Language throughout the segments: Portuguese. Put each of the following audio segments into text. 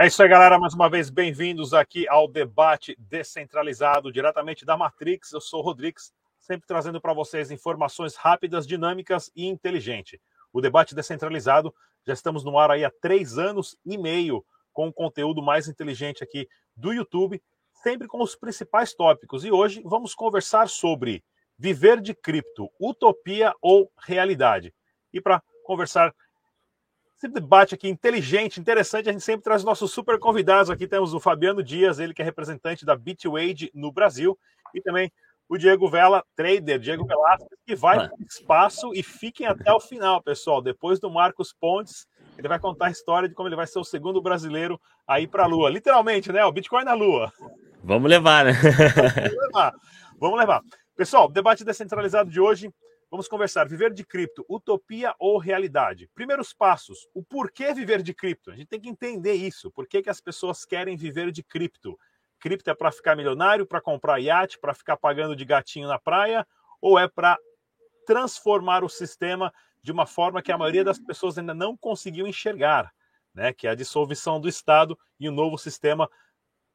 É isso aí, galera. Mais uma vez, bem-vindos aqui ao debate descentralizado, diretamente da Matrix. Eu sou o Rodrigues, sempre trazendo para vocês informações rápidas, dinâmicas e inteligentes. O debate descentralizado, já estamos no ar aí há três anos e meio, com o conteúdo mais inteligente aqui do YouTube, sempre com os principais tópicos. E hoje vamos conversar sobre viver de cripto, utopia ou realidade. E para conversar esse debate aqui inteligente, interessante. A gente sempre traz nossos super convidados. Aqui temos o Fabiano Dias, ele que é representante da Bitwage no Brasil, e também o Diego Vela, trader, Diego Velasquez, que vai para o espaço e fiquem até o final, pessoal. Depois do Marcos Pontes, ele vai contar a história de como ele vai ser o segundo brasileiro a ir para a Lua. Literalmente, né? O Bitcoin na Lua. Vamos levar, né? Vamos levar. Vamos levar. Pessoal, debate descentralizado de hoje Vamos conversar. Viver de cripto, utopia ou realidade? Primeiros passos. O porquê viver de cripto? A gente tem que entender isso. Por que, que as pessoas querem viver de cripto? Cripto é para ficar milionário, para comprar iate, para ficar pagando de gatinho na praia? Ou é para transformar o sistema de uma forma que a maioria das pessoas ainda não conseguiu enxergar? Né, que é a dissolução do Estado e o novo sistema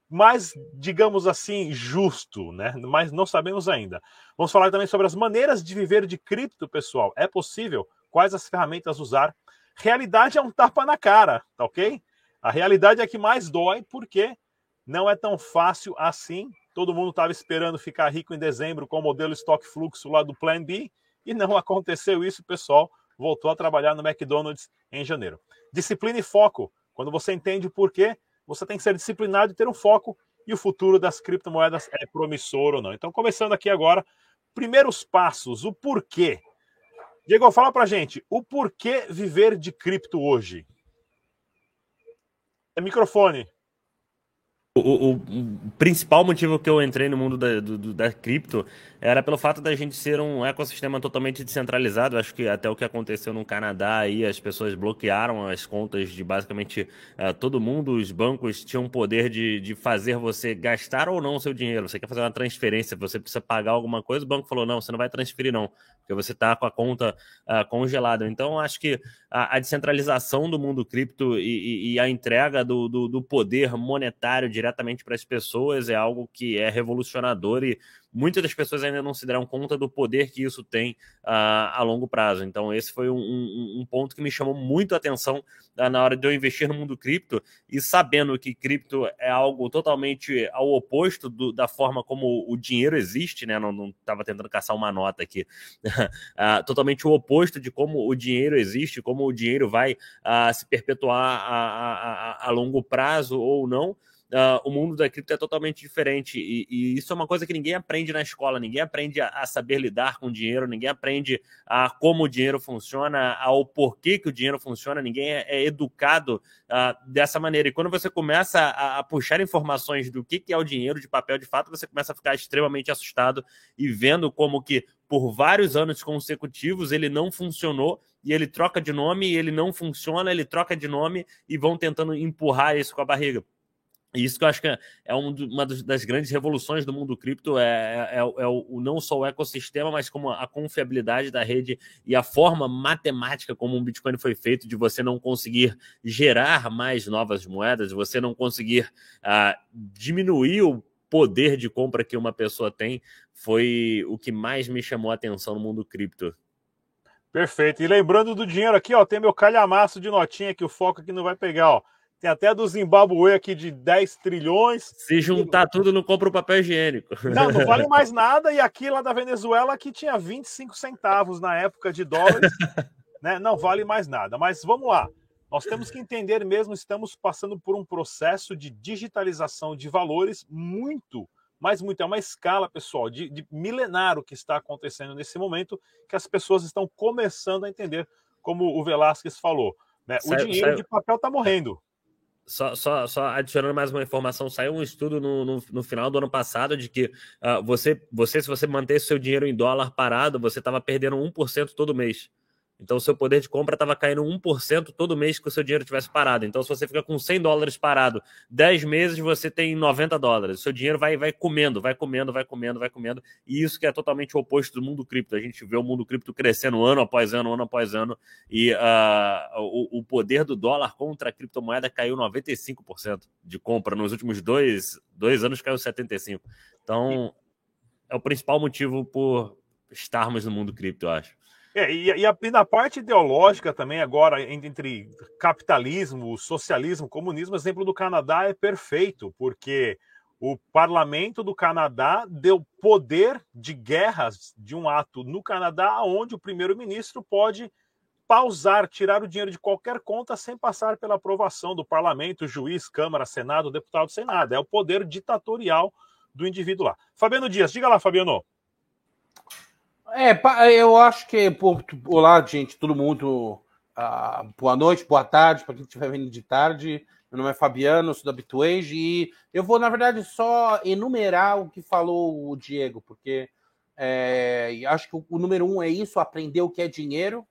mais, digamos assim, justo, né? Mas não sabemos ainda. Vamos falar também sobre as maneiras de viver de cripto, pessoal. É possível? Quais as ferramentas usar? Realidade é um tapa na cara, tá ok? A realidade é que mais dói porque não é tão fácil assim. Todo mundo estava esperando ficar rico em dezembro com o modelo estoque fluxo lá do Plan B e não aconteceu isso, pessoal. Voltou a trabalhar no McDonald's em janeiro. Disciplina e foco. Quando você entende o porquê, você tem que ser disciplinado e ter um foco, e o futuro das criptomoedas é promissor ou não. Então, começando aqui agora, primeiros passos, o porquê. Diego, fala pra gente, o porquê viver de cripto hoje? É microfone. O, o, principal motivo que eu entrei no mundo da, do, da cripto era pelo fato da gente ser um ecossistema totalmente descentralizado. Acho que até o que aconteceu no Canadá aí, as pessoas bloquearam as contas de basicamente uh, todo mundo. Os bancos tinham o poder de, de fazer você gastar ou não o seu dinheiro. Você quer fazer uma transferência, você precisa pagar alguma coisa, o banco falou: não, você não vai transferir, não, porque você está com a conta uh, congelada. Então, acho que a, a descentralização do mundo cripto e, e, e a entrega do, do, do poder monetário diretamente para as pessoas é algo que é revolucionador e muitas das pessoas ainda não se deram conta do poder que isso tem uh, a longo prazo. Então, esse foi um, um, um, ponto que me chamou muito a atenção uh, na hora de eu investir no mundo cripto e sabendo que cripto é algo totalmente ao oposto do, da forma como o dinheiro existe, né? Não estava tentando caçar uma nota aqui. uh, totalmente o oposto de como o dinheiro existe, como o dinheiro vai se perpetuar a, a, a, a longo prazo ou não uh, o mundo da cripto é totalmente diferente. E, e, isso é uma coisa que ninguém aprende na escola, ninguém aprende a, a, saber lidar com dinheiro, ninguém aprende a como o dinheiro funciona, ao porquê que o dinheiro funciona, ninguém é, é educado uh, dessa maneira. E quando você começa a, a, puxar informações do que, que é o dinheiro de papel de fato, você começa a ficar extremamente assustado e vendo como que por vários anos consecutivos ele não funcionou e ele troca de nome, e ele não funciona, ele troca de nome e vão tentando empurrar isso com a barriga. E isso que eu acho que é uma das grandes revoluções do mundo cripto, é, é, é, é o, não só o ecossistema, mas como a confiabilidade da rede e a forma matemática como um Bitcoin foi feito, de você não conseguir gerar mais novas moedas, você não conseguir uh, diminuir o poder de compra que uma pessoa tem, foi o que mais me chamou a atenção no mundo cripto. Perfeito. E lembrando do dinheiro aqui, ó, tem meu calhamaço de notinha que o foco aqui não vai pegar, ó. Tem até do Zimbabue aqui de 10 trilhões. Se juntar tudo, não compra o papel higiênico. Não, não vale mais nada. E aqui lá da Venezuela, que tinha 25 centavos na época de dólares, né? não vale mais nada. Mas vamos lá. Nós temos que entender mesmo, estamos passando por um processo de digitalização de valores muito, mas muito, é uma escala, pessoal, de, de milenário que está acontecendo nesse momento, que as pessoas estão começando a entender, como o Velasquez falou. Né? O dinheiro saiu. de papel está morrendo. Só, só, só adicionando mais uma informação, saiu um estudo no, no, no final do ano passado de que uh, você, você, se você manter seu dinheiro em dólar parado, você estava perdendo 1% todo mês. Então, o seu poder de compra estava caindo 1% todo mês que o seu dinheiro tivesse parado. Então, se você fica com 100 dólares parado 10 meses, você tem 90 dólares. O seu dinheiro vai, vai comendo, vai comendo, vai comendo, vai comendo. E isso que é totalmente o oposto do mundo cripto. A gente vê o mundo cripto crescendo ano após ano, ano após ano. E uh, o, o, poder do dólar contra a criptomoeda caiu 95% de compra. Nos últimos dois, dois anos caiu 75%. Então, é o principal motivo por estarmos no mundo cripto, eu acho. É, e, a, e, na parte ideológica também, agora, entre capitalismo, socialismo, comunismo, exemplo do Canadá é perfeito, porque o parlamento do Canadá deu poder de guerras de um ato no Canadá, onde o primeiro-ministro pode pausar, tirar o dinheiro de qualquer conta sem passar pela aprovação do parlamento, juiz, Câmara, Senado, deputado, sem nada. É o poder ditatorial do indivíduo lá. Fabiano Dias, diga lá, Fabiano. É, eu acho que, por, olá, gente, todo mundo, uh, boa noite, boa tarde, para quem estiver vendo de tarde. Meu nome é Fabiano, sou da Bitwage e eu vou, na verdade, só enumerar o que falou o Diego, porque é, acho que o, o, número um é isso, aprender o que é dinheiro,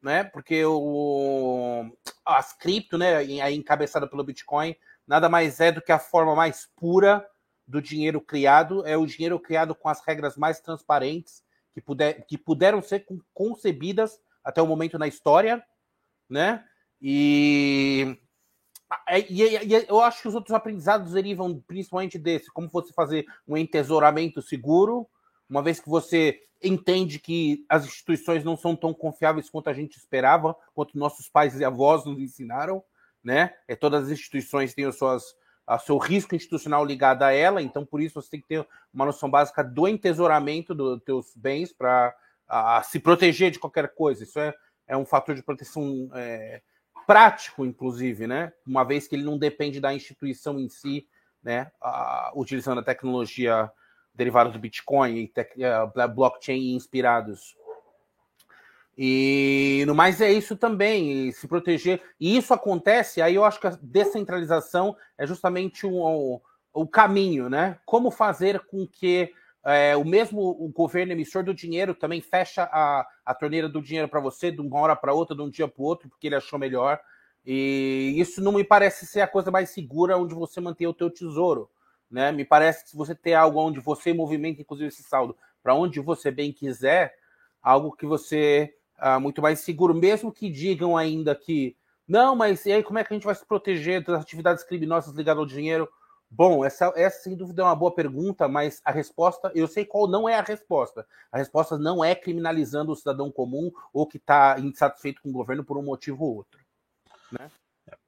né? Porque o, as cripto, né, encabeçada pelo Bitcoin, nada mais é do que a forma mais pura do dinheiro criado, é o dinheiro criado com as regras mais transparentes que, puder, que puderam ser concebidas até o momento na história, né? E, e, e, eu acho que os outros aprendizados derivam principalmente desse, como você fazer um entesouramento seguro, uma vez que você entende que as instituições não são tão confiáveis quanto a gente esperava, quanto nossos pais e avós nos ensinaram, né? É, todas as instituições têm as suas a seu risco institucional ligado a ela, então por isso você tem que ter uma noção básica do entesouramento dos teus bens para se proteger de qualquer coisa. Isso é, é um fator de proteção é, prático, inclusive, né? Uma vez que ele não depende da instituição em si, né? A, utilizando a tecnologia derivada do Bitcoin e tec, blockchain inspirados e no mais é isso também, se proteger. E isso acontece, aí eu acho que a descentralização é justamente o, o caminho, né? Como fazer com que é, o mesmo o governo emissor do dinheiro também fecha a, a torneira do dinheiro para você de uma hora para outra, de um dia para o outro, porque ele achou melhor. E isso não me parece ser a coisa mais segura onde você mantém o teu tesouro. Né? Me parece que se você ter algo onde você movimenta, inclusive, esse saldo para onde você bem quiser, algo que você uh, muito mais seguro, mesmo que digam ainda que não, mas e aí como é que a gente vai se proteger das atividades criminosas ligadas ao dinheiro? Bom, essa, essa sem dúvida é uma boa pergunta, mas a resposta, eu sei qual não é a resposta. A resposta não é criminalizando o cidadão comum ou que está insatisfeito com o governo por um motivo ou outro. Né?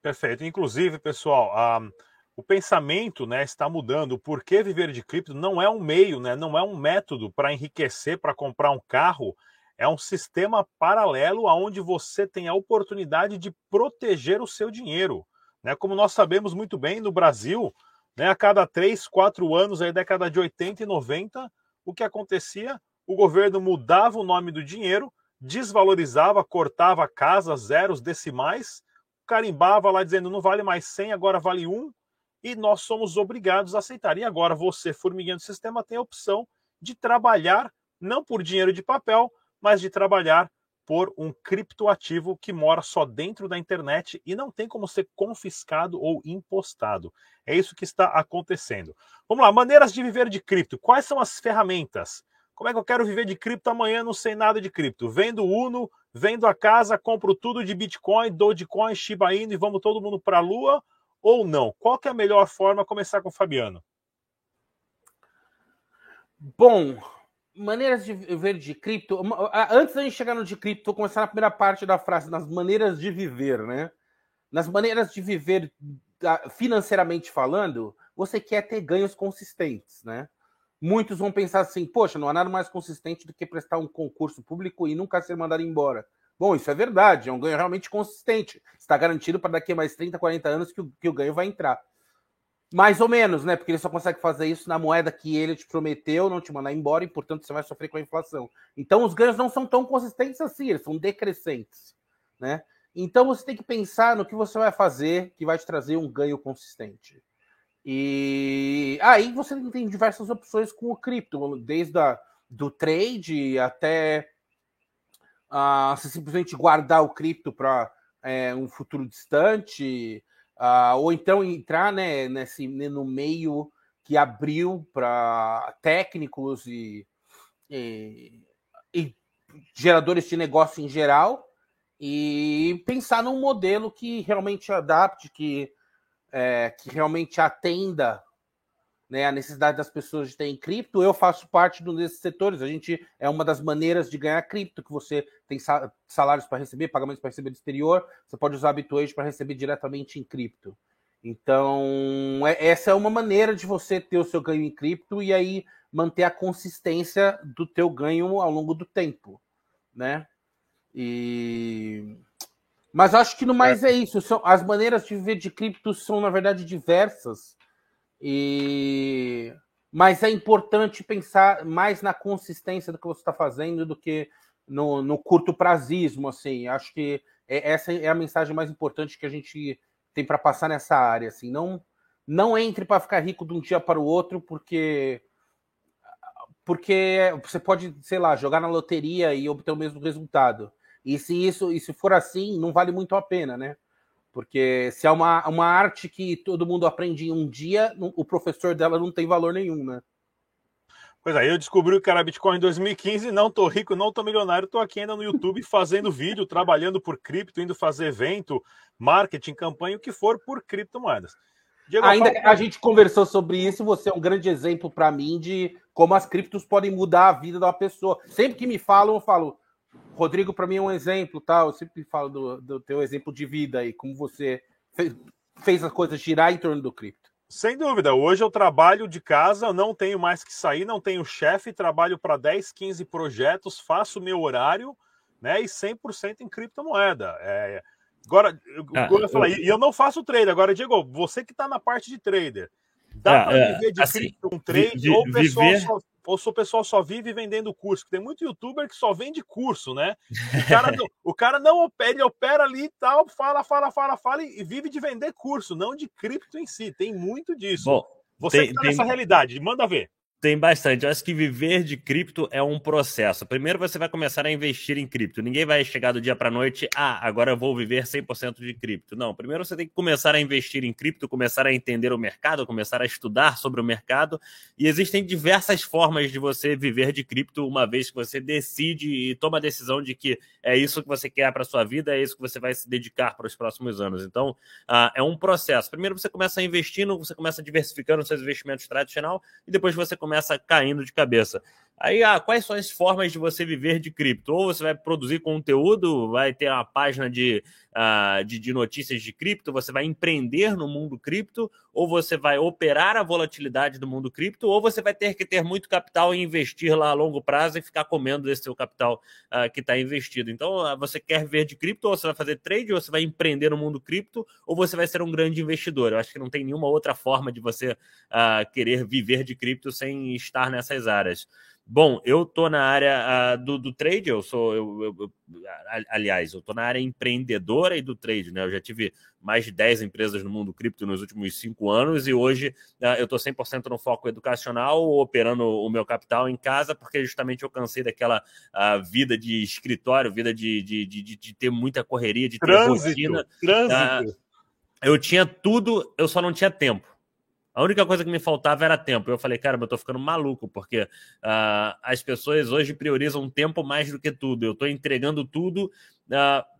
Perfeito. Inclusive, pessoal, um, o pensamento né, está mudando. Por que viver de cripto não é um meio, né, não é um método para enriquecer, para comprar um carro é um sistema paralelo onde você tem a oportunidade de proteger o seu dinheiro. Né? Como nós sabemos muito bem, no Brasil, né, a cada três, quatro anos, aí década de 80 e 90, o que acontecia? O governo mudava o nome do dinheiro, desvalorizava, cortava casas, zeros, decimais, carimbava lá dizendo não vale mais 100, agora vale um, e nós somos obrigados a aceitar. E agora você, formiguinha do sistema, tem a opção de trabalhar não por dinheiro de papel, mas de trabalhar por um criptoativo que mora só dentro da internet e não tem como ser confiscado ou impostado. É isso que está acontecendo. Vamos lá, maneiras de viver de cripto. Quais são as ferramentas? Como é que eu quero viver de cripto amanhã? Não sei nada de cripto. Vendo Uno, vendo a casa, compro tudo de Bitcoin, Dogecoin, Shiba Inu e vamos todo mundo para a Lua? Ou não? Qual é a melhor forma? Começar com o Fabiano. Bom, maneiras de viver de cripto. Antes da gente chegar no de cripto, vou começar na primeira parte da frase, nas maneiras de viver, né? Nas maneiras de viver financeiramente falando, você quer ter ganhos consistentes, né? Muitos vão pensar assim, poxa, não há nada mais consistente do que prestar um concurso público e nunca ser mandado embora. Bom, isso é verdade, é um ganho realmente consistente. Está garantido para daqui a mais 30, 40 anos que o, que o ganho vai entrar. Mais ou menos, né? Porque ele só consegue fazer isso na moeda que ele te prometeu, não te mandar embora, e portanto você vai sofrer com a inflação. Então os ganhos não são tão consistentes assim, eles são decrescentes, né? Então você tem que pensar no que você vai fazer que vai te trazer um ganho consistente. E aí você tem diversas opções com o cripto, desde a, do trade até uh, simplesmente guardar o cripto para é, um futuro distante, uh, ou então entrar né, nesse, né, no meio que abriu para técnicos e, e, e, geradores de negócio em geral e pensar num modelo que realmente adapte, que, é, que realmente atenda né, a necessidade das pessoas de terem cripto. Eu faço parte desses setores. A gente é uma das maneiras de ganhar cripto, que você tem salários para receber, pagamentos para receber do exterior. Você pode usar a Bitwage para receber diretamente em cripto. Então, é, essa é uma maneira de você ter o seu ganho em cripto e aí manter a consistência do teu ganho ao longo do tempo, né? E... Mas acho que no mais é, é isso. São, as maneiras de viver de cripto são, na verdade, diversas. E... Mas é importante pensar mais na consistência do que você está fazendo do que no, no curto prazismo. Assim. Acho que é, essa é a mensagem mais importante que a gente tem para passar nessa área. Assim. Não, não entre para ficar rico de um dia para o outro, porque porque você pode, sei lá, jogar na loteria e obter o mesmo resultado. E se isso, e se for assim, não vale muito a pena, né? Porque se é uma, uma arte que todo mundo aprende em um dia, o professor dela não tem valor nenhum, né? Pois aí, eu descobri o que era Bitcoin em 2015, não tô rico, não tô milionário, tô aqui ainda no YouTube fazendo vídeo, trabalhando por cripto, indo fazer evento, marketing, campanha, o que for por criptomoedas. Diego, ainda falo... a gente conversou sobre isso, você é um grande exemplo para mim de como as criptos podem mudar a vida da pessoa. Sempre que me falam, eu falo, Rodrigo, para mim, é um exemplo, tá? Eu sempre falo do, do teu exemplo de vida e como você fez, fez as coisas girar em torno do cripto. Sem dúvida. Hoje eu trabalho de casa, não tenho mais que sair, não tenho chefe, trabalho para 10, 15 projetos, faço meu horário, né? E 100% em criptomoeda. É... Agora, ah, eu, falar, eu... e eu não faço trade. Agora, Diego, você que está na parte de trader, dá ah, para é, viver de assim, cripto um trade vi, ou o pessoal viver... só ou se o pessoal só vive vendendo curso. Tem muito youtuber que só vende curso, né? O cara não, o cara não opera, ele opera ali e tal, fala, fala, fala, fala e vive de vender curso, não de cripto em si. Tem muito disso. Bom, Você tem, que tá nessa realidade, manda ver. Tem bastante. Eu acho que viver de cripto é um processo. Primeiro você vai começar a investir em cripto. Ninguém vai chegar do dia para a noite, ah, agora eu vou viver 100% de cripto. Não, primeiro você tem que começar a investir em cripto, começar a entender o mercado, começar a estudar sobre o mercado. E existem diversas formas de você viver de cripto uma vez que você decide e toma a decisão de que é isso que você quer para sua vida, é isso que você vai se dedicar para os próximos anos. Então, ah, é um processo. Primeiro você começa investindo, você começa diversificando seus investimentos tradicional e depois você começa começa caindo de cabeça. Aí, ah, quais são as formas de você viver de cripto? Ou você vai produzir conteúdo, vai ter uma página de, uh, de, de, notícias de cripto, você vai empreender no mundo cripto, ou você vai operar a volatilidade do mundo cripto, ou você vai ter que ter muito capital e investir lá a longo prazo e ficar comendo desse seu capital uh, que está investido. Então, uh, você quer viver de cripto, ou você vai fazer trade, ou você vai empreender no mundo cripto, ou você vai ser um grande investidor. Eu acho que não tem nenhuma outra forma de você querer viver de cripto sem estar nessas áreas. Bom, eu tô na área uh, do, do, trade, eu sou, eu, eu, eu, aliás, eu tô na área empreendedora e do trade, né? Eu já tive mais de 10 empresas no mundo cripto nos últimos cinco anos e hoje uh, eu tô 100% no foco educacional, operando o meu capital em casa, porque justamente eu cansei daquela uh, vida de escritório, vida de, de, de, de, ter muita correria, de ter trânsito, rotina. Trânsito. eu tinha tudo, eu só não tinha tempo. A única coisa que me faltava era tempo. Eu falei, cara, eu tô ficando maluco, porque uh, as pessoas hoje priorizam tempo mais do que tudo. Eu tô entregando tudo. Uh,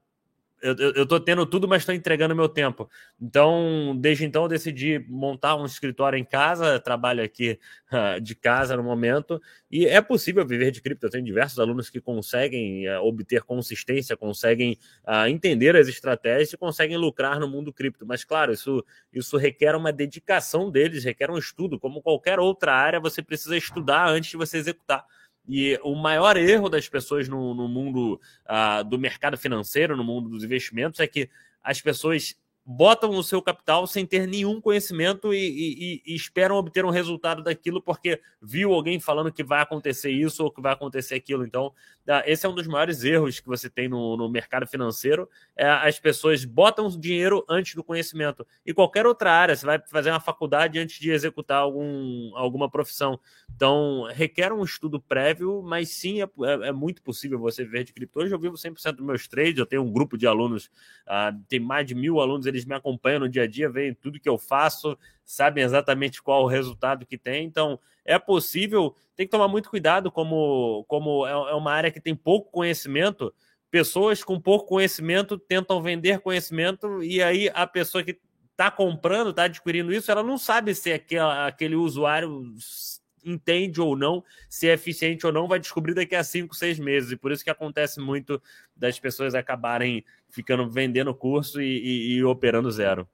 eu, eu, tô tendo tudo, mas estou entregando meu tempo. Então, desde então, eu decidi montar um escritório em casa, trabalho aqui uh, de casa no momento, e é possível viver de cripto. Eu tenho diversos alunos que conseguem uh, obter consistência, conseguem uh, entender as estratégias e conseguem lucrar no mundo cripto. Mas, claro, isso, isso requer uma dedicação deles, requer um estudo. Como qualquer outra área, você precisa estudar antes de você executar. E o maior erro das pessoas no, no mundo uh, do mercado financeiro, no mundo dos investimentos, é que as pessoas botam o seu capital sem ter nenhum conhecimento e, e, e, esperam obter um resultado daquilo porque viu alguém falando que vai acontecer isso ou que vai acontecer aquilo. Então, ah, esse é um dos maiores erros que você tem no, no mercado financeiro. É, as pessoas botam dinheiro antes do conhecimento. E qualquer outra área, você vai fazer uma faculdade antes de executar algum, alguma profissão. Então, requer um estudo prévio, mas sim, é, é, é muito possível você ver de cripto. Hoje eu vivo 100% dos meus trades, eu tenho um grupo de alunos, uh, tem mais de mil alunos eles me acompanham no dia a dia, veem tudo que eu faço, sabem exatamente qual o resultado que tem. Então, é possível, tem que tomar muito cuidado, como, como é, é uma área que tem pouco conhecimento. Pessoas com pouco conhecimento tentam vender conhecimento, e aí a pessoa que está comprando, está adquirindo isso, ela não sabe se aquele, aquele usuário entende ou não, se é eficiente ou não, vai descobrir daqui a cinco, seis meses. E por isso que acontece muito das pessoas acabarem ficando vendendo curso e, e, e operando zero.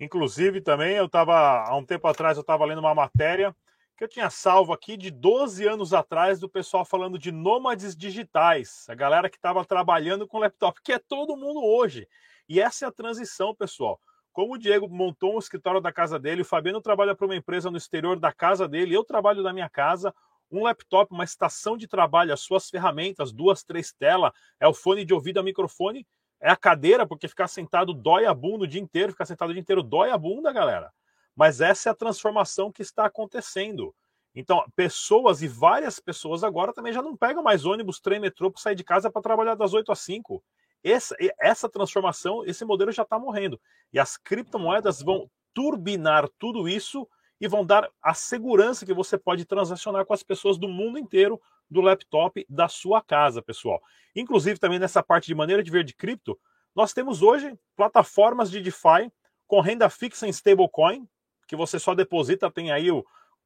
Inclusive, também eu estava, há um tempo atrás, eu estava lendo uma matéria que eu tinha salvo aqui de 12 anos atrás do pessoal falando de nômades digitais, a galera que estava trabalhando com laptop, que é todo mundo hoje. E essa é a transição, pessoal. Como o Diego montou um escritório da casa dele, o Fabiano trabalha para uma empresa no exterior da casa dele, eu trabalho da minha casa, um laptop, uma estação de trabalho, as suas ferramentas, duas, três telas, é o fone de ouvido, é o microfone, é a cadeira, porque ficar sentado dói a bunda o dia inteiro, ficar sentado o dia inteiro dói a bunda, galera. Mas essa é a transformação que está acontecendo. Então, pessoas e várias pessoas agora também já não pegam mais ônibus, trem, metrô para sair de casa para trabalhar das 8 às 5. Essa, essa transformação, esse modelo já está morrendo. E as criptomoedas vão turbinar tudo isso e vão dar a segurança que você pode transacionar com as pessoas do mundo inteiro do laptop da sua casa, pessoal. Inclusive, também nessa parte de maneira de ver de cripto, nós temos hoje plataformas de DeFi com renda fixa em stablecoin, que você só deposita, tem aí o,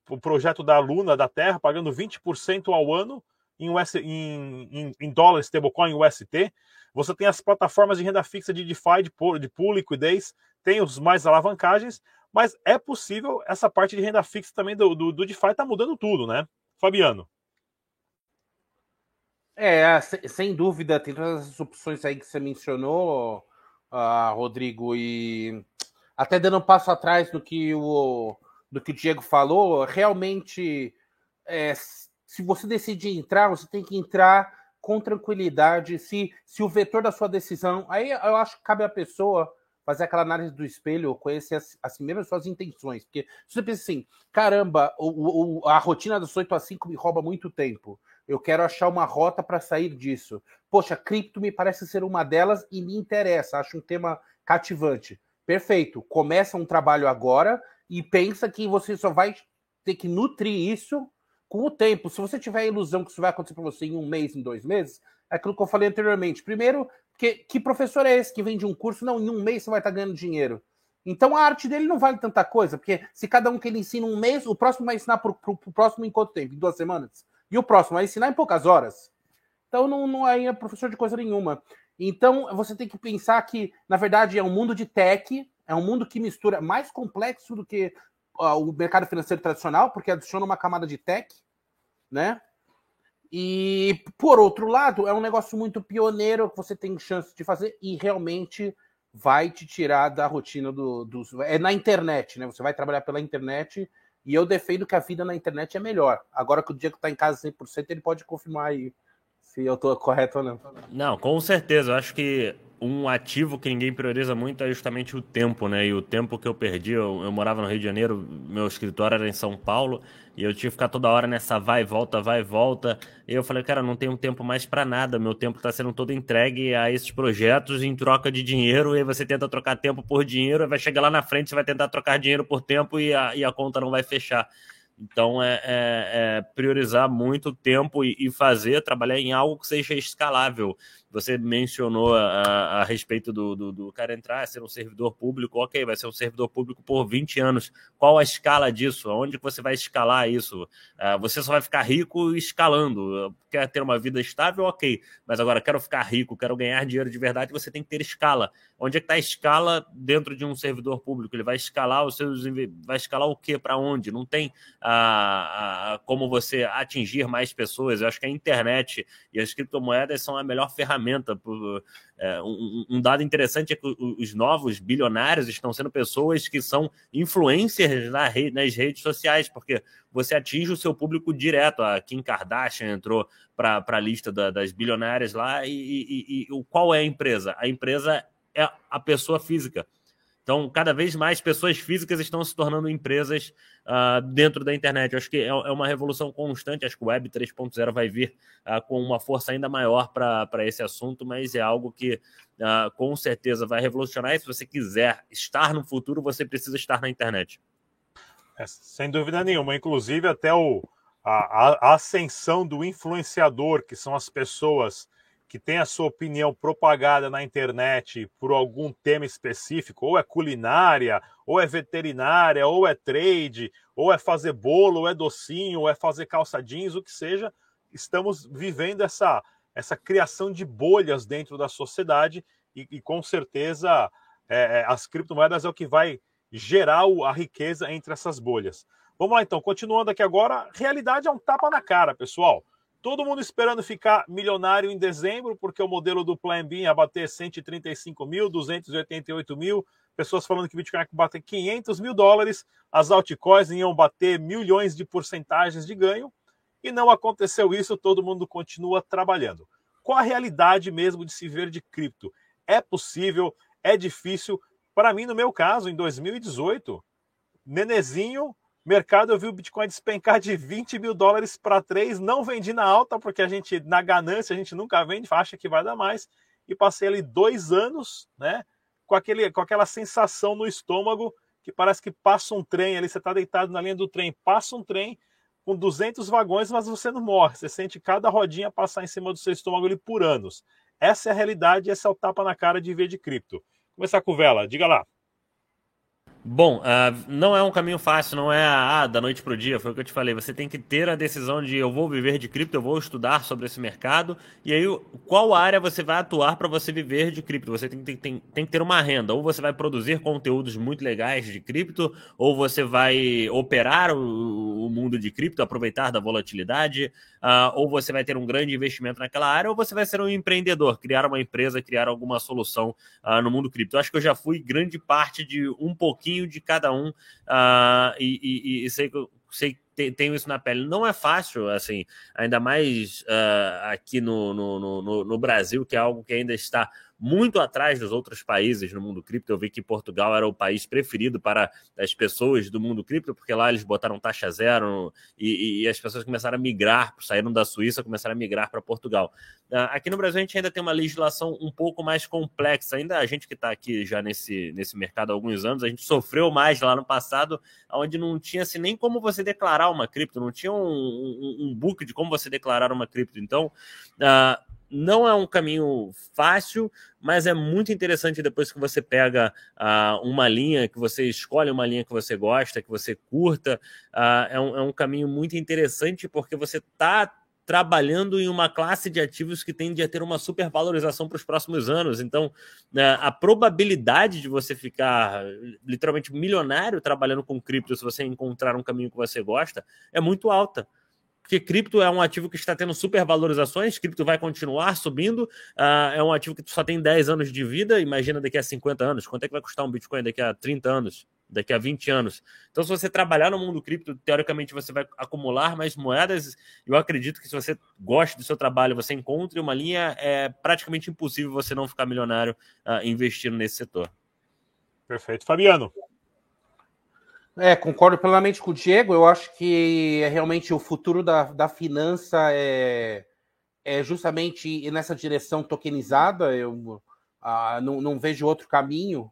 o projeto da Luna da Terra, pagando 20% ao ano em, US, em, em, em dólar stablecoin UST. Você tem as plataformas de renda fixa de DeFi, de pool, de pool liquidez, tem os mais alavancagens, mas é possível essa parte de renda fixa também do, do, do DeFi tá mudando tudo, né? Fabiano. É, sem dúvida, tem todas as opções aí que você mencionou, uh, Rodrigo, e até dando um passo atrás do que o, do que o Diego falou, realmente, é, se você decidir entrar, você tem que entrar com tranquilidade. Se, se o vetor da sua decisão. Aí eu acho que cabe a pessoa fazer aquela análise do espelho, conhecer assim mesmo as suas intenções. Porque se você pensa assim, caramba, o, o, a rotina das 8 às 5 me rouba muito tempo. Eu quero achar uma rota para sair disso. Poxa, cripto me parece ser uma delas e me interessa, acho um tema cativante. Perfeito. Começa um trabalho agora e pensa que você só vai ter que nutrir isso com o tempo. Se você tiver a ilusão que isso vai acontecer para você em um mês, em dois meses, é aquilo que eu falei anteriormente. Primeiro, que, que professor é esse que vende um curso? Não, em um mês você vai estar ganhando dinheiro. Então a arte dele não vale tanta coisa, porque se cada um que ele ensina um mês, o próximo vai ensinar para o próximo em quanto tempo? Em duas semanas? E o próximo vai ensinar em poucas horas. Então não, não é professor de coisa nenhuma. Então você tem que pensar que, na verdade, é um mundo de tech, é um mundo que mistura mais complexo do que o mercado financeiro tradicional, porque adiciona uma camada de tech, né? E, por outro lado, é um negócio muito pioneiro que você tem chance de fazer e realmente vai te tirar da rotina do, dos. É na internet, né? Você vai trabalhar pela internet e eu defendo que a vida na internet é melhor. Agora que o Diego está em casa 100%, ele pode confirmar aí se eu estou correto ou não. Não, com certeza. Eu acho que um ativo que ninguém prioriza muito é justamente o tempo, né? E o tempo que eu perdi, eu, eu, morava no Rio de Janeiro, meu escritório era em São Paulo, e eu tinha que ficar toda hora nessa vai e volta, vai e volta. E eu falei, cara, não tenho tempo mais para nada, meu tempo está sendo todo entregue a esses projetos em troca de dinheiro, e você tenta trocar tempo por dinheiro, vai chegar lá na frente, você vai tentar trocar dinheiro por tempo e a, e a conta não vai fechar. Então, é, é, é priorizar muito tempo e, e, fazer, trabalhar em algo que seja escalável. Você mencionou a, a respeito do, do, do, cara entrar, ser um servidor público, ok, vai ser um servidor público por 20 anos. Qual a escala disso? Onde você vai escalar isso? Uh, você só vai ficar rico escalando. Quer ter uma vida estável, ok. Mas agora, quero ficar rico, quero ganhar dinheiro de verdade, você tem que ter escala. Onde é que está a escala dentro de um servidor público? Ele vai escalar os seus. Vai escalar o quê? Para onde? Não tem uh, uh, como você atingir mais pessoas. Eu acho que a internet e as criptomoedas são a melhor ferramenta ferramenta. É, um, dado interessante é que os novos bilionários estão sendo pessoas que são influencers nas redes sociais, porque você atinge o seu público direto. A Kim Kardashian entrou para a lista da, das bilionárias lá. E, e, e qual é a empresa? A empresa é a pessoa física. Então, cada vez mais pessoas físicas estão se tornando empresas uh, dentro da internet. Eu acho que é, é, uma revolução constante. Acho que o Web 3.0 vai vir uh, com uma força ainda maior para esse assunto, mas é algo que uh, com certeza vai revolucionar. E se você quiser estar no futuro, você precisa estar na internet. É, sem dúvida nenhuma. Inclusive, até o, a, a ascensão do influenciador, que são as pessoas que tem a sua opinião propagada na internet por algum tema específico, ou é culinária, ou é veterinária, ou é trade, ou é fazer bolo, ou é docinho, ou é fazer calça jeans, o que seja, estamos vivendo essa, essa criação de bolhas dentro da sociedade e, e com certeza é, é as criptomoedas é o que vai gerar a riqueza entre essas bolhas. Vamos lá então, continuando aqui agora, realidade é um tapa na cara, pessoal. Todo mundo esperando ficar milionário em dezembro, porque o modelo do Plan B ia bater 135 mil, 288 mil. Pessoas falando que o Bitcoin ia bater 500 mil dólares, as altcoins iam bater milhões de porcentagens de ganho. E não aconteceu isso, todo mundo continua trabalhando. Qual a realidade mesmo de se ver de cripto? É possível? É difícil? Para mim, no meu caso, em 2018, Nenezinho mercado eu vi o Bitcoin despencar de 20 mil dólares para 3, não vendi na alta, porque a gente, na ganância, a gente nunca vende, acha que vai dar mais, e passei ali dois anos, né, com, aquele, com aquela sensação no estômago, que parece que passa um trem ali, você está deitado na linha do trem, passa um trem com 200 vagões, mas você não morre, você sente cada rodinha passar em cima do seu estômago ali por anos. Essa é a realidade, esse é o tapa na cara de ver de cripto. Começar com Vela, diga lá. Bom, uh, não é um caminho fácil, não é ah, da noite para o dia, foi o que eu te falei. Você tem que ter a decisão de eu vou viver de cripto, eu vou estudar sobre esse mercado, e aí qual área você vai atuar para você viver de cripto. Você tem, tem, tem, tem, que ter uma renda, ou você vai produzir conteúdos muito legais de cripto, ou você vai operar o, o mundo de cripto, aproveitar da volatilidade, uh, ou você vai ter um grande investimento naquela área, ou você vai ser um empreendedor, criar uma empresa, criar alguma solução uh, no mundo cripto. Eu acho que eu já fui grande parte de um pouquinho pouquinho de cada um uh, e, e, e, sei que sei tenho isso na pele. Não é fácil, assim, ainda mais uh, aqui no, no, no, no, Brasil, que é algo que ainda está muito atrás dos outros países no mundo cripto. Eu vi que Portugal era o país preferido para as pessoas do mundo cripto, porque lá eles botaram taxa zero e, e as pessoas começaram a migrar, saíram da Suíça, começaram a migrar para Portugal. Uh, aqui no Brasil a gente ainda tem uma legislação um pouco mais complexa. Ainda a gente que está aqui já nesse, nesse mercado há alguns anos, a gente sofreu mais lá no passado, onde não tinha assim, nem como você declarar uma cripto, não tinha um, um, um book de como você declarar uma cripto. Então, uh, não é um caminho fácil, mas é muito interessante depois que você pega uh, uma linha, que você escolhe uma linha que você gosta, que você curta. Uh, é, um, é um caminho muito interessante porque você está trabalhando em uma classe de ativos que tende a ter uma supervalorização para os próximos anos. Então, uh, a probabilidade de você ficar literalmente milionário trabalhando com cripto, se você encontrar um caminho que você gosta, é muito alta porque cripto é um ativo que está tendo supervalorizações, cripto vai continuar subindo, uh, é um ativo que só tem 10 anos de vida, imagina daqui a 50 anos, quanto é que vai custar um Bitcoin daqui a 30 anos, daqui a 20 anos? Então, se você trabalhar no mundo cripto, teoricamente você vai acumular mais moedas, eu acredito que se você gosta do seu trabalho, você encontre uma linha, é praticamente impossível você não ficar milionário uh, investindo nesse setor. Perfeito. Fabiano. É, concordo plenamente com o Diego. Eu acho que é realmente o futuro da, da finança é, é justamente nessa direção tokenizada. Eu ah, não, não vejo outro caminho.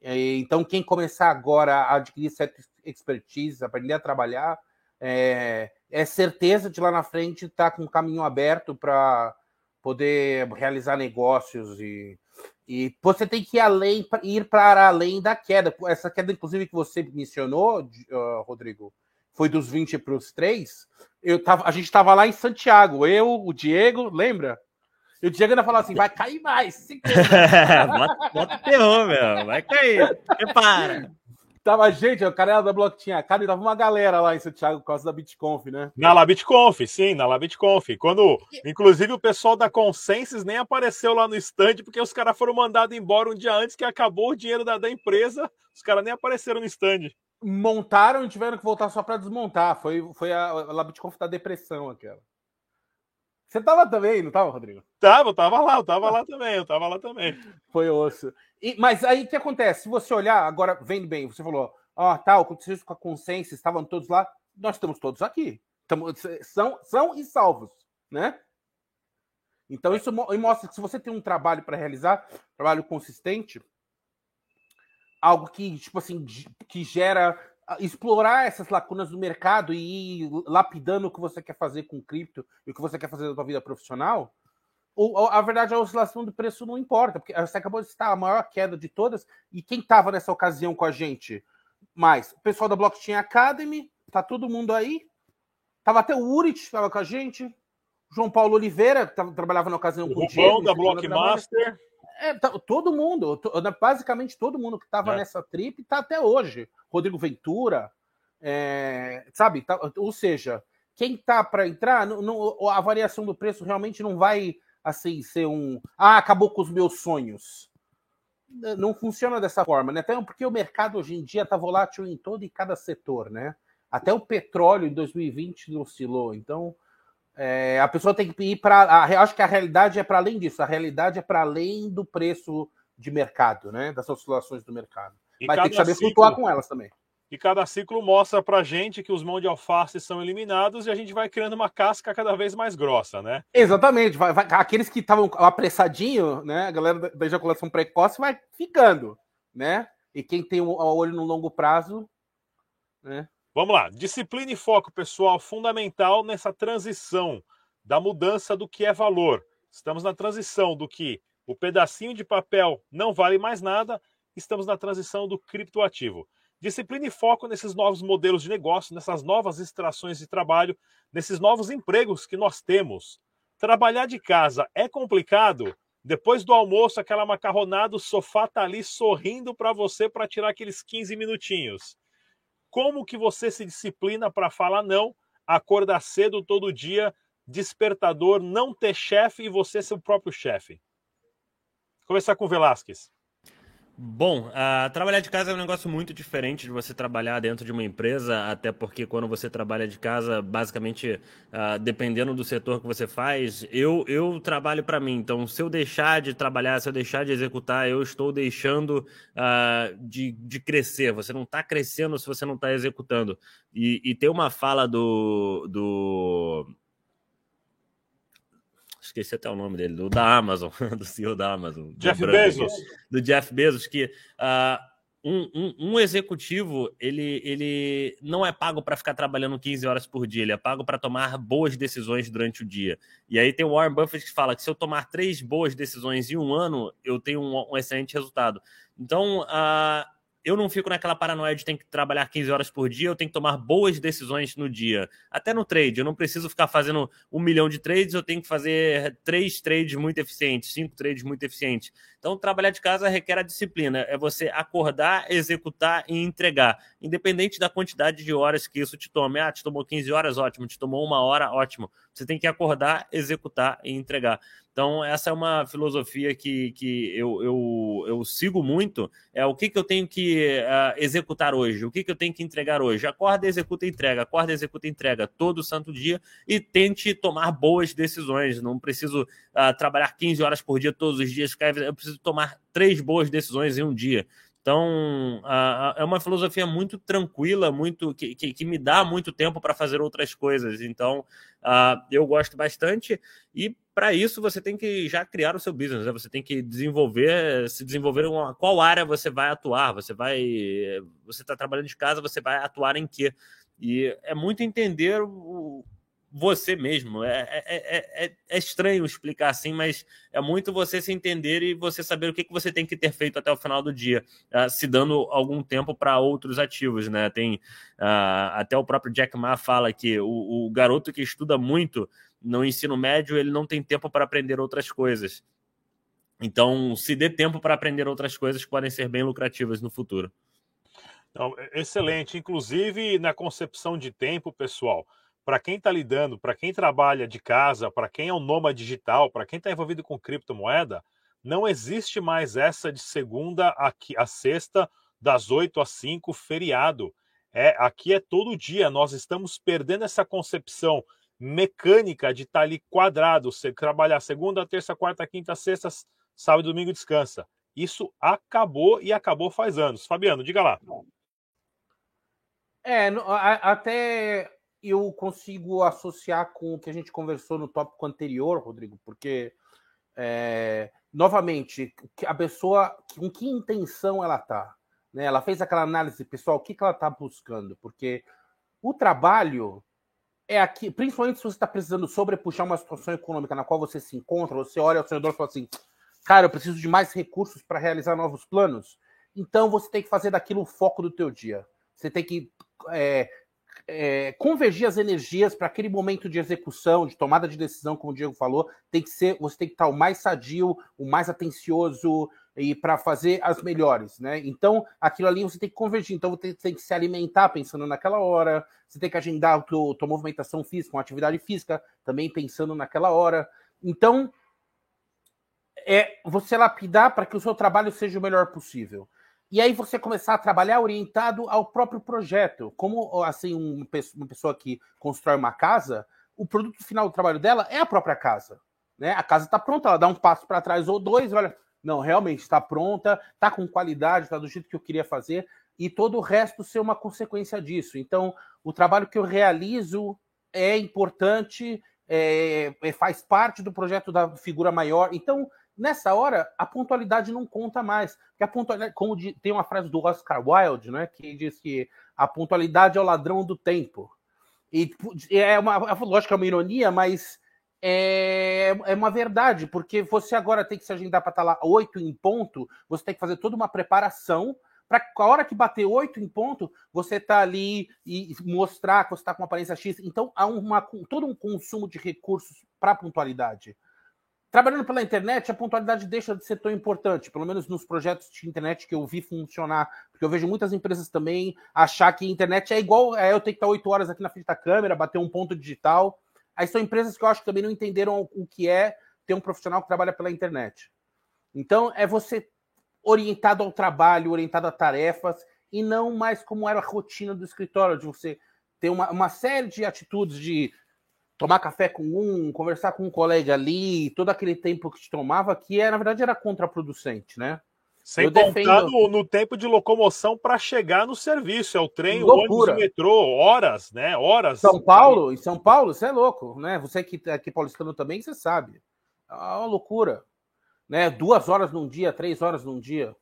É, então, quem começar agora a adquirir certa expertise, aprender a trabalhar, é, é certeza de lá na frente estar tá com o caminho aberto para poder realizar negócios e e você tem que ir além, ir para além da queda. Essa queda, inclusive, que você mencionou, Rodrigo, foi dos 20 para os 3. Eu tava, a gente estava lá em Santiago, eu, o Diego, lembra? E o Diego ainda falou assim: vai cair mais. bota, bota terror, meu, vai cair. Prepara. Tava, gente, o cara era da Blockchain Academy, tava uma galera lá em Santiago por causa da BitConf, né? Na La BitConf, sim, na La BitConf. Quando, inclusive, o pessoal da Consensus nem apareceu lá no stand, porque os caras foram mandados embora um dia antes que acabou o dinheiro da, da empresa, os caras nem apareceram no stand. Montaram e tiveram que voltar só para desmontar. Foi, foi a, a La BitConf da depressão aquela. Você tava também, não tava, Rodrigo? Tava, eu tava lá, eu tava lá também, eu tava lá também. Foi osso. E, mas aí o que acontece? Se você olhar, agora vendo bem, você falou, ó, oh, tal, aconteceu isso com a consciência, estavam todos lá, nós estamos todos aqui. Estamos, são, são e salvos, né? Então isso mostra que se você tem um trabalho para realizar, trabalho consistente, algo que, tipo assim, que gera explorar essas lacunas do mercado e ir lapidando o que você quer fazer com cripto e o que você quer fazer da sua vida profissional, ou, a verdade, a oscilação do preço não importa, porque você acabou de estar a maior queda de todas, e quem estava nessa ocasião com a gente? Mais, o pessoal da Blockchain Academy, tá todo mundo aí. Tava até o Urit, estava com a gente. João Paulo Oliveira, que trabalhava na ocasião o com o Diego. da Blockmaster. É, tá, todo mundo, basicamente todo mundo que estava é. nessa trip está até hoje. Rodrigo Ventura, é, sabe? Tá, ou seja, quem tá para entrar, não, não, a variação do preço realmente não vai assim ser um. Ah, acabou com os meus sonhos. Não funciona dessa forma, né? Até porque o mercado hoje em dia está volátil em todo e cada setor, né? Até o petróleo em 2020 oscilou. Então, é, a pessoa tem que ir para. Acho que a realidade é para além disso. A realidade é para além do preço de mercado, né? Das oscilações do mercado. E Mas tem que saber ciclo, flutuar com elas também. E cada ciclo mostra para gente que os mãos de alface são eliminados e a gente vai criando uma casca cada vez mais grossa, né? Exatamente. Vai, vai, aqueles que estavam apressadinho, né? A galera da ejaculação precoce vai ficando, né? E quem tem o olho no longo prazo, né? Vamos lá. Disciplina e foco, pessoal, fundamental nessa transição da mudança do que é valor. Estamos na transição do que o pedacinho de papel não vale mais nada, estamos na transição do criptoativo. Disciplina e foco nesses novos modelos de negócio, nessas novas extrações de trabalho, nesses novos empregos que nós temos. Trabalhar de casa é complicado? Depois do almoço, aquela macarronada, o sofá tá ali sorrindo para você para tirar aqueles 15 minutinhos. Como que você se disciplina para falar não, acordar cedo todo dia, despertador, não ter chefe e você ser o próprio chefe? Começar com Velasquez. Bom, uh, trabalhar de casa é um negócio muito diferente de você trabalhar dentro de uma empresa, até porque quando você trabalha de casa, basicamente, uh, dependendo do setor que você faz, eu, eu trabalho para mim. Então, se eu deixar de trabalhar, se eu deixar de executar, eu estou deixando uh, de, de crescer. Você não está crescendo se você não está executando. E, e tem uma fala do, do esqueci até o nome dele, do da Amazon, do CEO da Amazon. Jeff Bezos. Aqui, do Jeff Bezos, que uh, um, um, um, executivo, ele, ele não é pago para ficar trabalhando 15 horas por dia, ele é pago para tomar boas decisões durante o dia. E aí tem o Warren Buffett que fala que se eu tomar três boas decisões em um ano, eu tenho um, um excelente resultado. Então, uh, eu não fico naquela paranoia de ter que trabalhar 15 horas por dia, eu tenho que tomar boas decisões no dia. Até no trade, eu não preciso ficar fazendo um milhão de trades, eu tenho que fazer três trades muito eficientes, cinco trades muito eficientes. Então, trabalhar de casa requer a disciplina, é você acordar, executar e entregar, independente da quantidade de horas que isso te tome. Ah, te tomou 15 horas, ótimo, te tomou uma hora, ótimo. Você tem que acordar, executar e entregar. Então, essa é uma filosofia que, que eu, eu, eu sigo muito. É o que, que eu tenho que uh, executar hoje, o que, que eu tenho que entregar hoje. Acorda, executa, entrega. Acorda, executa, entrega todo santo dia e tente tomar boas decisões. Não preciso uh, trabalhar 15 horas por dia todos os dias. Eu preciso tomar três boas decisões em um dia. Então, é uma filosofia muito tranquila, muito que, que, que me dá muito tempo para fazer outras coisas. Então, eu gosto bastante. E para isso, você tem que já criar o seu business. Né? Você tem que desenvolver, se desenvolver uma, qual área você vai atuar. Você vai, você está trabalhando de casa, você vai atuar em quê? E é muito entender o, você mesmo. É, é, é, é, estranho explicar assim, mas é muito você se entender e você saber o que, que você tem que ter feito até o final do dia, uh, se dando algum tempo para outros ativos, né? Tem uh, até o próprio Jack Ma fala que o, o, garoto que estuda muito no ensino médio ele não tem tempo para aprender outras coisas. Então, se dê tempo para aprender outras coisas que podem ser bem lucrativas no futuro. Então, excelente. Inclusive, na concepção de tempo, pessoal, para quem está lidando, para quem trabalha de casa, para quem é um nômade digital, para quem está envolvido com criptomoeda, não existe mais essa de segunda a, a sexta, das 8 às 5, feriado. É, aqui é todo dia. Nós estamos perdendo essa concepção mecânica de estar tá ali quadrado. Você trabalhar segunda, terça, quarta, quinta, sexta, sábado domingo descansa. Isso acabou e acabou faz anos. Fabiano, diga lá. É, até eu consigo associar com o que a gente conversou no tópico anterior, Rodrigo, porque, é, novamente, a pessoa, com que intenção ela está? Né? Ela fez aquela análise, pessoal, o que, que ela está buscando? Porque o trabalho é aqui, principalmente se você está precisando sobrepuxar uma situação econômica na qual você se encontra, você olha ao seu redor e fala assim, cara, eu preciso de mais recursos para realizar novos planos, então você tem que fazer daquilo o foco do teu dia. Você tem que é, é, convergir as energias para aquele momento de execução, de tomada de decisão, como o Diego falou, tem que ser, você tem que estar o mais sadio, o mais atencioso e para fazer as melhores, né? Então, aquilo ali você tem que convergir. Então, você tem que se alimentar pensando naquela hora, você tem que agendar a tua, tua movimentação física, uma atividade física, também pensando naquela hora. Então, é você lapidar para que o seu trabalho seja o melhor possível e aí você começar a trabalhar orientado ao próprio projeto. Como assim uma pessoa que constrói uma casa, o produto final do trabalho dela é a própria casa. Né? A casa está pronta, ela dá um passo para trás ou dois, olha, não, realmente está pronta, está com qualidade, está do jeito que eu queria fazer, e todo o resto ser uma consequência disso. Então, o trabalho que eu realizo é importante, é, é, faz parte do projeto da figura maior. Então, Nessa hora, a pontualidade não conta mais. Porque a pontualidade, como tem uma frase do Oscar Wilde, né, que diz que a pontualidade é o ladrão do tempo. E é uma, lógico que é uma ironia, mas é, é uma verdade, porque você agora tem que se agendar para estar lá oito em ponto, você tem que fazer toda uma preparação para a hora que bater oito em ponto, você tá ali e mostrar que você está com aparência X. Então, há uma, todo um consumo de recursos para pontualidade. Trabalhando pela internet, a pontualidade deixa de ser tão importante, pelo menos nos projetos de internet que eu vi funcionar, porque eu vejo muitas empresas também achar que internet é igual é eu ter que estar oito horas aqui na frente da câmera, bater um ponto digital. Aí são empresas que eu acho que também não entenderam o que é ter um profissional que trabalha pela internet. Então, é você orientado ao trabalho, orientado a tarefas, e não mais como era a rotina do escritório, de você ter uma, uma série de atitudes de tomar café com um, conversar com um colega ali, todo aquele tempo que te tomava, que é, na verdade era contraproducente, né? Sem eu contar defendo... no, no, tempo de locomoção para chegar no serviço, é o trem, Loucura. o ônibus, o metrô, horas, né? Horas. São Paulo, em São Paulo, você é louco, né? Você que é aqui paulistano também, você sabe. É uma loucura. Né? Duas horas num dia, três horas num dia.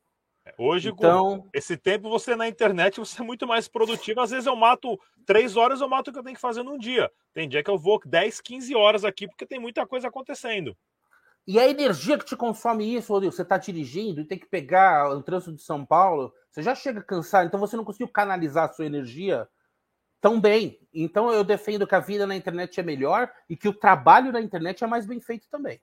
Hoje, então... com esse tempo, você na internet, você é muito mais produtivo. Às vezes eu mato três horas, eu mato o que eu tenho que fazer num dia. Tem dia que eu vou 10, 15 horas aqui, porque tem muita coisa acontecendo. E a energia que te consome isso, Rodrigo, você está dirigindo e tem que pegar o trânsito de São Paulo, você já chega cansado, então você não conseguiu canalizar a sua energia tão bem. Então eu defendo que a vida na internet é melhor e que o trabalho na internet é mais bem feito também.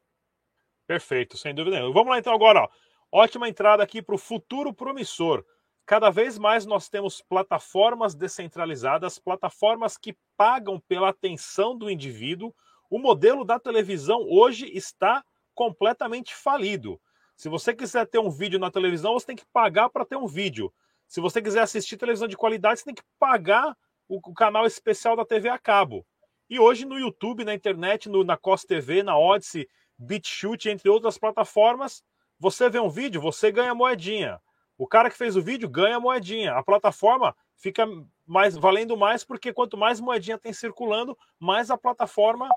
Perfeito, sem dúvida nenhuma. Vamos lá então agora, ó. Ótima entrada aqui para o futuro promissor. Cada vez mais nós temos plataformas descentralizadas, plataformas que pagam pela atenção do indivíduo. O modelo da televisão hoje está completamente falido. Se você quiser ter um vídeo na televisão, você tem que pagar para ter um vídeo. Se você quiser assistir televisão de qualidade, você tem que pagar o, canal especial da TV a cabo. E hoje no YouTube, na internet, no, na COS TV, na Odyssey, BitChute, entre outras plataformas, você vê um vídeo, você ganha moedinha. O cara que fez o vídeo ganha moedinha. A plataforma fica mais valendo mais porque quanto mais moedinha tem circulando, mais a plataforma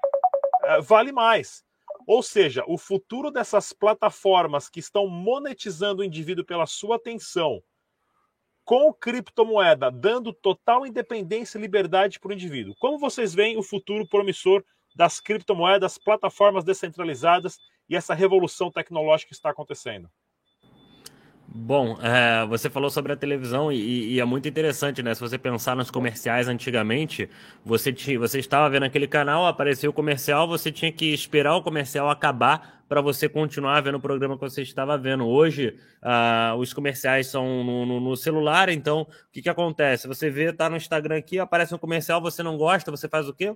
é, vale mais. Ou seja, o futuro dessas plataformas que estão monetizando o indivíduo pela sua atenção, com criptomoeda, dando total independência e liberdade para o indivíduo. Como vocês veem o futuro promissor das criptomoedas, plataformas descentralizadas e essa revolução tecnológica que está acontecendo? Bom, é, você falou sobre a televisão e, e, é muito interessante, né? Se você pensar nos comerciais antigamente, você, tinha, você estava vendo aquele canal, apareceu o comercial, você tinha que esperar o comercial acabar para você continuar vendo o programa que você estava vendo. Hoje, uh, os comerciais são no, no, no, celular, então o que, que acontece? Você vê, tá no Instagram aqui, aparece um comercial, você não gosta, você faz o quê?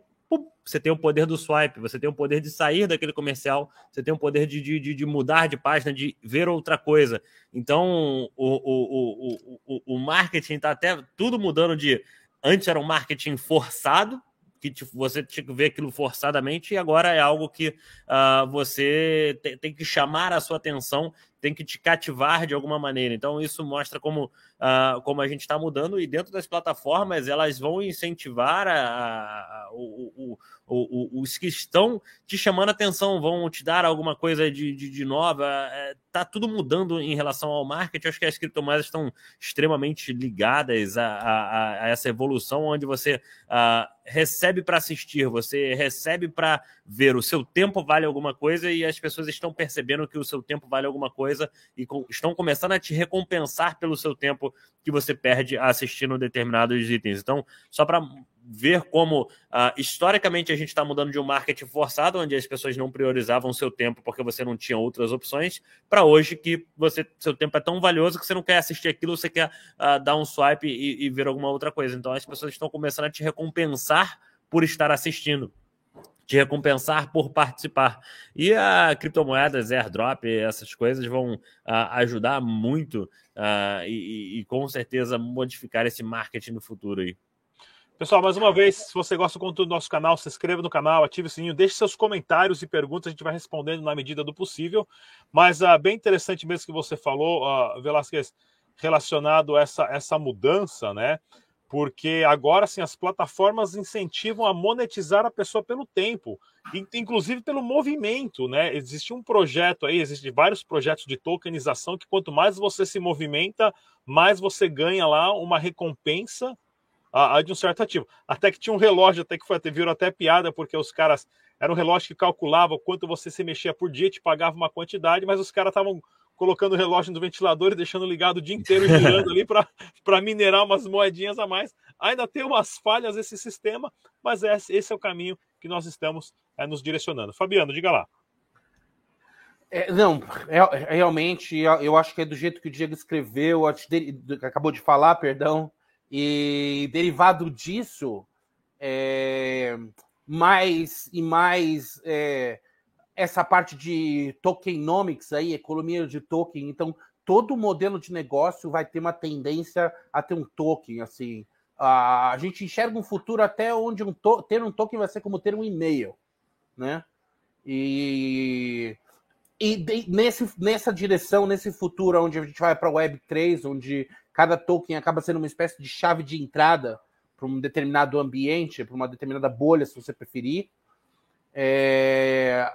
Você tem o poder do swipe, você tem o poder de sair daquele comercial, você tem o poder de, de, de mudar de página, de ver outra coisa. Então, o, o, o, o, marketing está até tudo mudando de. Antes era um marketing forçado, que tipo, você tinha que ver aquilo forçadamente, e agora é algo que uh, você tem, que chamar a sua atenção, tem que te cativar de alguma maneira. Então, isso mostra como, uh, como a gente está mudando, e dentro das plataformas, elas vão incentivar a, a, a, o, o, os que estão te chamando atenção, vão te dar alguma coisa de, de, de nova. É, tá tudo mudando em relação ao marketing. Acho que as criptomoedas estão extremamente ligadas a, a, a essa evolução, onde você uh, recebe para assistir, você recebe para ver. O seu tempo vale alguma coisa e as pessoas estão percebendo que o seu tempo vale alguma coisa e estão começando a te recompensar pelo seu tempo que você perde assistindo determinados itens. Então, só para ver como uh, historicamente a gente está mudando de um marketing forçado, onde as pessoas não priorizavam seu tempo porque você não tinha outras opções, para hoje que você seu tempo é tão valioso que você não quer assistir aquilo, você quer uh, dar um swipe e, e ver alguma outra coisa. Então as pessoas estão começando a te recompensar por estar assistindo te recompensar por participar. E a criptomoedas, airdrop, essas coisas vão uh, ajudar muito uh, e, e, com certeza modificar esse marketing no futuro aí. Pessoal, mais uma vez, se você gosta do conteúdo do nosso canal, se inscreva no canal, ative o sininho, deixe seus comentários e perguntas, a gente vai respondendo na medida do possível. Mas uh, bem interessante mesmo que você falou, uh, Velasquez, relacionado a essa, essa mudança, né? Porque agora sim as plataformas incentivam a monetizar a pessoa pelo tempo, inclusive pelo movimento, né? Existe um projeto aí, existem vários projetos de tokenização que quanto mais você se movimenta, mais você ganha lá uma recompensa a, a de um certo ativo. Até que tinha um relógio, até que foi, viram até piada, porque os caras. Era um relógio que calculava quanto você se mexia por dia, te pagava uma quantidade, mas os caras estavam colocando o relógio no ventilador e deixando ligado o dia inteiro girando ali para minerar umas moedinhas a mais. Ainda tem umas falhas esse sistema, mas esse é o caminho que nós estamos é, nos direcionando. Fabiano, diga lá. É, não, é, é realmente, eu acho que é do jeito que o Diego escreveu, acabou de falar, perdão. E derivado disso, é, mais e mais é, essa parte de tokenomics aí, economia de token. Então, todo modelo de negócio vai ter uma tendência a ter um token. Assim, a gente enxerga um futuro até onde um ter um token vai ser como ter um e-mail, né? E e de, nesse, nessa direção, nesse futuro, onde a gente vai para a Web 3, onde cada token acaba sendo uma espécie de chave de entrada para um determinado ambiente, para uma determinada bolha, se você preferir, é,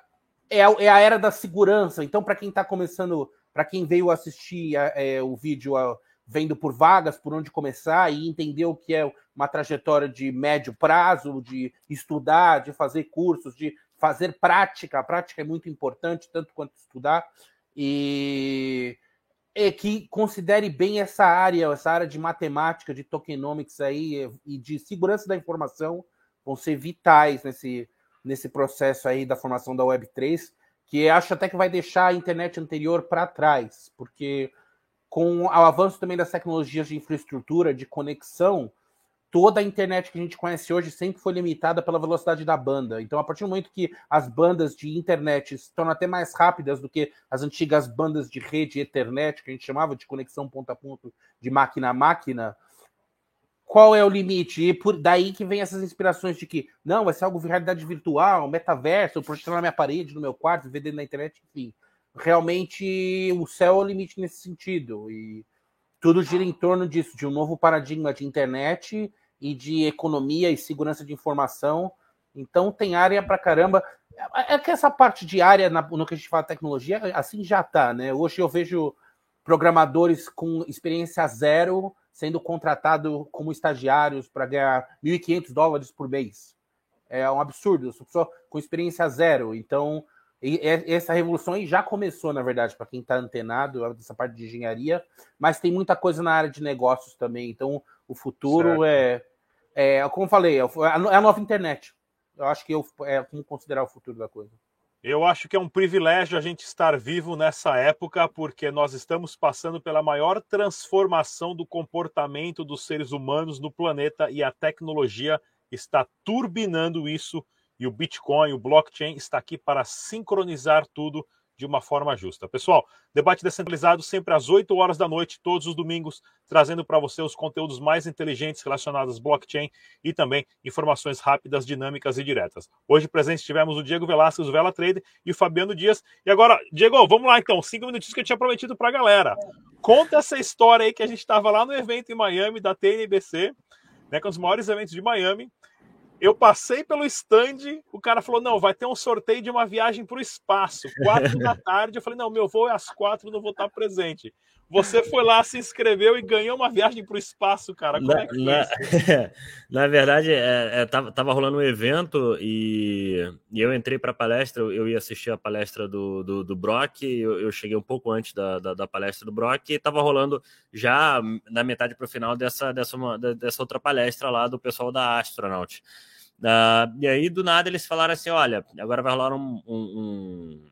é, a, é a era da segurança. Então, para quem está começando, para quem veio assistir a, é, o vídeo a, vendo por vagas, por onde começar e entender o que é uma trajetória de médio prazo, de estudar, de fazer cursos, de fazer prática, a prática é muito importante, tanto quanto estudar, e é que considere bem essa área, essa área de matemática, de tokenomics aí e de segurança da informação vão ser vitais nesse, nesse processo aí da formação da Web3, que acho até que vai deixar a internet anterior para trás, porque com o avanço também das tecnologias de infraestrutura, de conexão, toda a internet que a gente conhece hoje sempre foi limitada pela velocidade da banda. Então, a partir do momento que as bandas de internet se tornam até mais rápidas do que as antigas bandas de rede Ethernet, que a gente chamava de conexão ponto a ponto, de máquina a máquina, qual é o limite? E por daí que vem essas inspirações de que não, vai ser algo de realidade virtual, metaverso, eu projetar na minha parede, no meu quarto, ver dentro da internet, enfim. Realmente o céu é o limite nesse sentido. E tudo gira em torno disso, de um novo paradigma de internet e de economia e segurança de informação. Então tem área para caramba. É que essa parte de área no que a gente fala tecnologia, assim já está, né? Hoje eu vejo programadores com experiência zero sendo contratados como estagiários para ganhar 1.500 dólares por mês. É um absurdo, sou pessoa com experiência zero. Então, essa revolução aí já começou, na verdade, para quem está antenado dessa parte de engenharia, mas tem muita coisa na área de negócios também. Então, o futuro é é, como falei, é, é a nova internet. Eu acho que eu, é como considerar o futuro da coisa. Eu acho que é um privilégio a gente estar vivo nessa época, porque nós estamos passando pela maior transformação do comportamento dos seres humanos no planeta e a tecnologia está turbinando isso. E o Bitcoin, o blockchain, está aqui para sincronizar tudo de uma forma justa. Pessoal, debate descentralizado sempre às 8 horas da noite, todos os domingos, trazendo para você os conteúdos mais inteligentes relacionados ao blockchain e também informações rápidas, dinâmicas e diretas. Hoje presente tivemos o Diego Velasquez, o Vela Trader e o Fabiano Dias. E agora, Diego, vamos lá então, cinco minutinhos que eu tinha prometido para a galera. Conta essa história aí que a gente estava lá no evento em Miami da TNBC, né, com os maiores eventos de Miami. Eu passei pelo stand, o cara falou: não, vai ter um sorteio de uma viagem para o espaço, quatro da tarde. Eu falei: não, meu voo é às quatro, não vou estar presente. Você foi lá, se inscreveu e ganhou uma viagem para o espaço, cara. Como na, é que na, na verdade, é, é, tava, tava, rolando um evento e, e eu entrei para a palestra. Eu ia assistir a palestra do, do, do Brock. Eu, eu, cheguei um pouco antes da, da, da, palestra do Brock e estava rolando já na metade para o final dessa, dessa, uma, dessa outra palestra lá do pessoal da Astronaut. Uh, e aí, do nada, eles falaram assim: olha, agora vai rolar um, um, um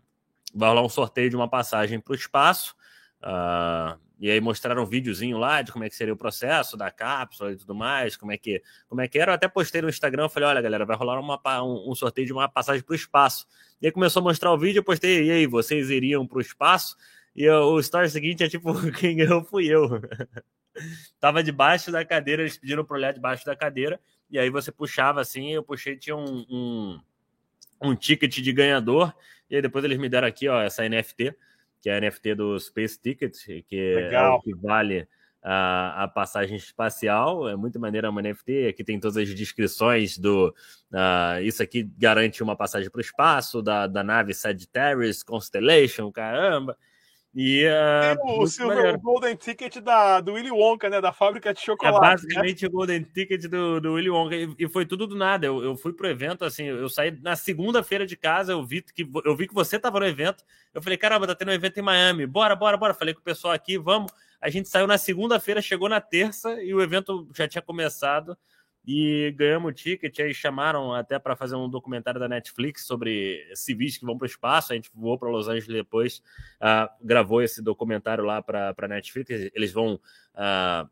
vai rolar um sorteio de uma passagem para o espaço. Uh, e aí mostraram um videozinho lá de como é que seria o processo da cápsula e tudo mais, como é que, como é que era. Eu até postei no Instagram, falei, olha, galera, vai rolar uma, um, um sorteio de uma passagem para o espaço. E aí começou a mostrar o vídeo, eu postei, e aí, vocês iriam para o espaço? E eu, o story seguinte é tipo, quem ganhou fui eu. Tava debaixo da cadeira, eles pediram para olhar debaixo da cadeira, e aí você puxava assim, eu puxei, tinha um, um, um ticket de ganhador, e aí depois eles me deram aqui, ó, essa NFT, que é a NFT do Space Ticket, que Legal. é o que vale a, a, passagem espacial. É muito maneira uma NFT. Aqui tem todas as descrições do. Uh, isso aqui garante uma passagem para o espaço, da, da nave Sagittarius, Constellation, caramba. E, uh, o, Silver, o Golden Ticket da, do Willy Wonka, né? Da fábrica de chocolate. É basicamente né? o Golden Ticket do, do Willy Wonka. E, e, foi tudo do nada. Eu, eu fui pro evento, assim, eu saí na segunda-feira de casa, eu vi que eu vi que você tava no evento. Eu falei, caramba, tá tendo um evento em Miami. Bora, bora, bora. Falei com o pessoal aqui, vamos. A gente saiu na segunda-feira, chegou na terça e o evento já tinha começado e ganhamos o ticket. Aí chamaram até para fazer um documentário da Netflix sobre civis que vão para o espaço. A gente voou para Los Angeles depois, uh, gravou esse documentário lá para a Netflix. Eles vão. Uh,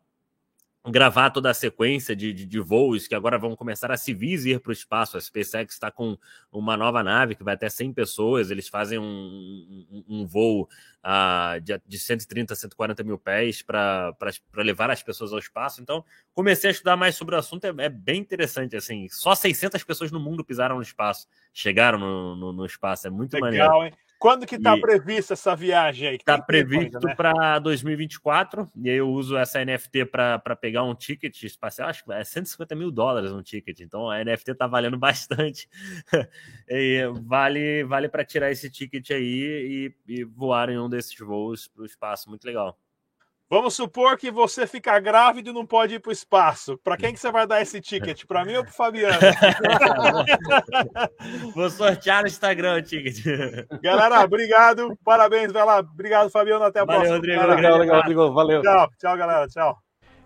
gravar toda a sequência de, de, de, voos que agora vão começar a civis ir para o espaço. A SpaceX está com uma nova nave que vai até 100 pessoas. Eles fazem um, um, um voo uh, de, de 130 a 140 mil pés para levar as pessoas ao espaço. Então, comecei a estudar mais sobre o assunto. É, é, bem interessante. assim. Só 600 pessoas no mundo pisaram no espaço, chegaram no, no, no espaço. É muito Legal, maneiro. Hein? Quando que está prevista essa viagem aí? Está previsto né? para 2024, e aí eu uso essa NFT para pegar um ticket espacial, acho que é 150 mil dólares um ticket, então a NFT está valendo bastante. vale vale para tirar esse ticket aí e, e voar em um desses voos para o espaço, muito legal. Vamos supor que você fica grávido e não pode ir para o espaço. Para quem que você vai dar esse ticket? Para mim ou para Fabiano? Vou sortear no Instagram o ticket. Galera, obrigado. Parabéns, vai lá. Obrigado, Fabiano. Até a Valeu, próxima. Rodrigo. Legal, legal, Rodrigo. Valeu. Tchau, tchau, galera. Tchau.